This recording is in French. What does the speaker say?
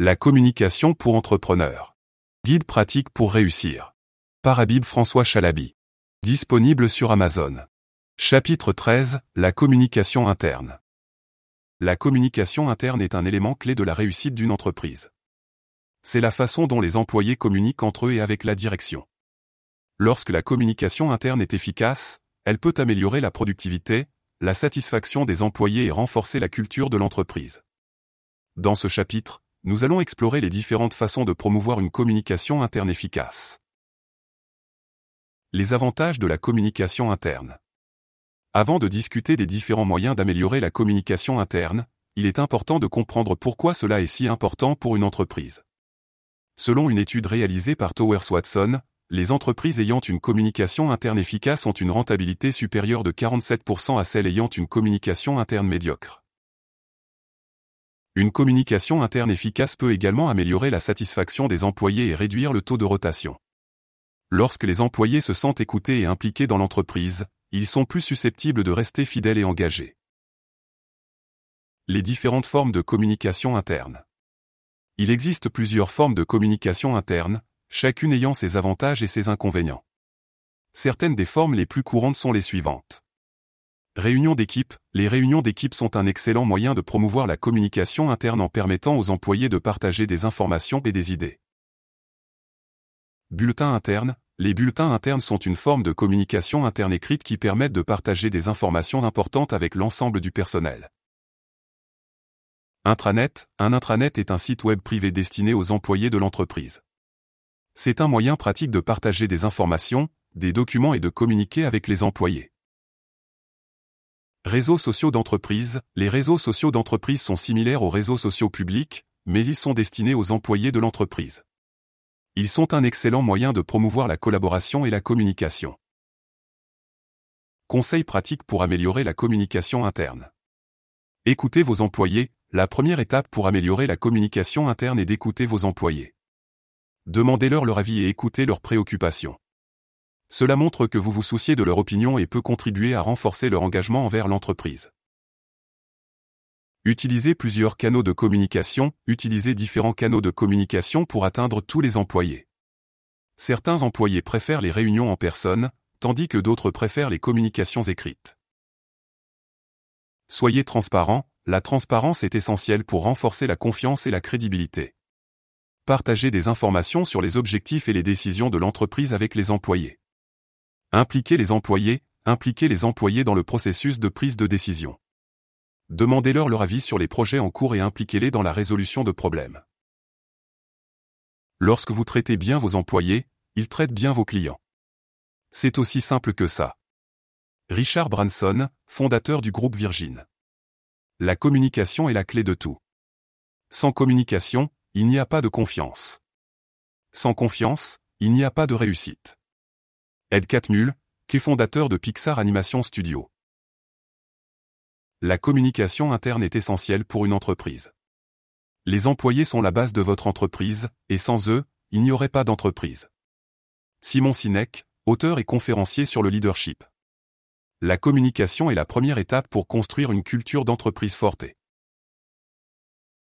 La communication pour entrepreneurs. Guide pratique pour réussir. Par Habib François Chalabi. Disponible sur Amazon. Chapitre 13. La communication interne. La communication interne est un élément clé de la réussite d'une entreprise. C'est la façon dont les employés communiquent entre eux et avec la direction. Lorsque la communication interne est efficace, elle peut améliorer la productivité, la satisfaction des employés et renforcer la culture de l'entreprise. Dans ce chapitre, nous allons explorer les différentes façons de promouvoir une communication interne efficace. Les avantages de la communication interne. Avant de discuter des différents moyens d'améliorer la communication interne, il est important de comprendre pourquoi cela est si important pour une entreprise. Selon une étude réalisée par Towers Watson, les entreprises ayant une communication interne efficace ont une rentabilité supérieure de 47% à celles ayant une communication interne médiocre. Une communication interne efficace peut également améliorer la satisfaction des employés et réduire le taux de rotation. Lorsque les employés se sentent écoutés et impliqués dans l'entreprise, ils sont plus susceptibles de rester fidèles et engagés. Les différentes formes de communication interne. Il existe plusieurs formes de communication interne, chacune ayant ses avantages et ses inconvénients. Certaines des formes les plus courantes sont les suivantes. Réunion d'équipe. Les réunions d'équipe sont un excellent moyen de promouvoir la communication interne en permettant aux employés de partager des informations et des idées. Bulletins internes. Les bulletins internes sont une forme de communication interne écrite qui permettent de partager des informations importantes avec l'ensemble du personnel. Intranet. Un intranet est un site web privé destiné aux employés de l'entreprise. C'est un moyen pratique de partager des informations, des documents et de communiquer avec les employés. Réseaux sociaux d'entreprise. Les réseaux sociaux d'entreprise sont similaires aux réseaux sociaux publics, mais ils sont destinés aux employés de l'entreprise. Ils sont un excellent moyen de promouvoir la collaboration et la communication. Conseils pratiques pour améliorer la communication interne. Écoutez vos employés. La première étape pour améliorer la communication interne est d'écouter vos employés. Demandez-leur leur avis et écoutez leurs préoccupations. Cela montre que vous vous souciez de leur opinion et peut contribuer à renforcer leur engagement envers l'entreprise. Utilisez plusieurs canaux de communication, utilisez différents canaux de communication pour atteindre tous les employés. Certains employés préfèrent les réunions en personne, tandis que d'autres préfèrent les communications écrites. Soyez transparent, la transparence est essentielle pour renforcer la confiance et la crédibilité. Partagez des informations sur les objectifs et les décisions de l'entreprise avec les employés. Impliquez les employés, impliquez les employés dans le processus de prise de décision. Demandez-leur leur avis sur les projets en cours et impliquez-les dans la résolution de problèmes. Lorsque vous traitez bien vos employés, ils traitent bien vos clients. C'est aussi simple que ça. Richard Branson, fondateur du groupe Virgin. La communication est la clé de tout. Sans communication, il n'y a pas de confiance. Sans confiance, il n'y a pas de réussite. Ed Catmull, qui est fondateur de Pixar Animation Studio. La communication interne est essentielle pour une entreprise. Les employés sont la base de votre entreprise, et sans eux, il n'y aurait pas d'entreprise. Simon Sinek, auteur et conférencier sur le leadership. La communication est la première étape pour construire une culture d'entreprise forte.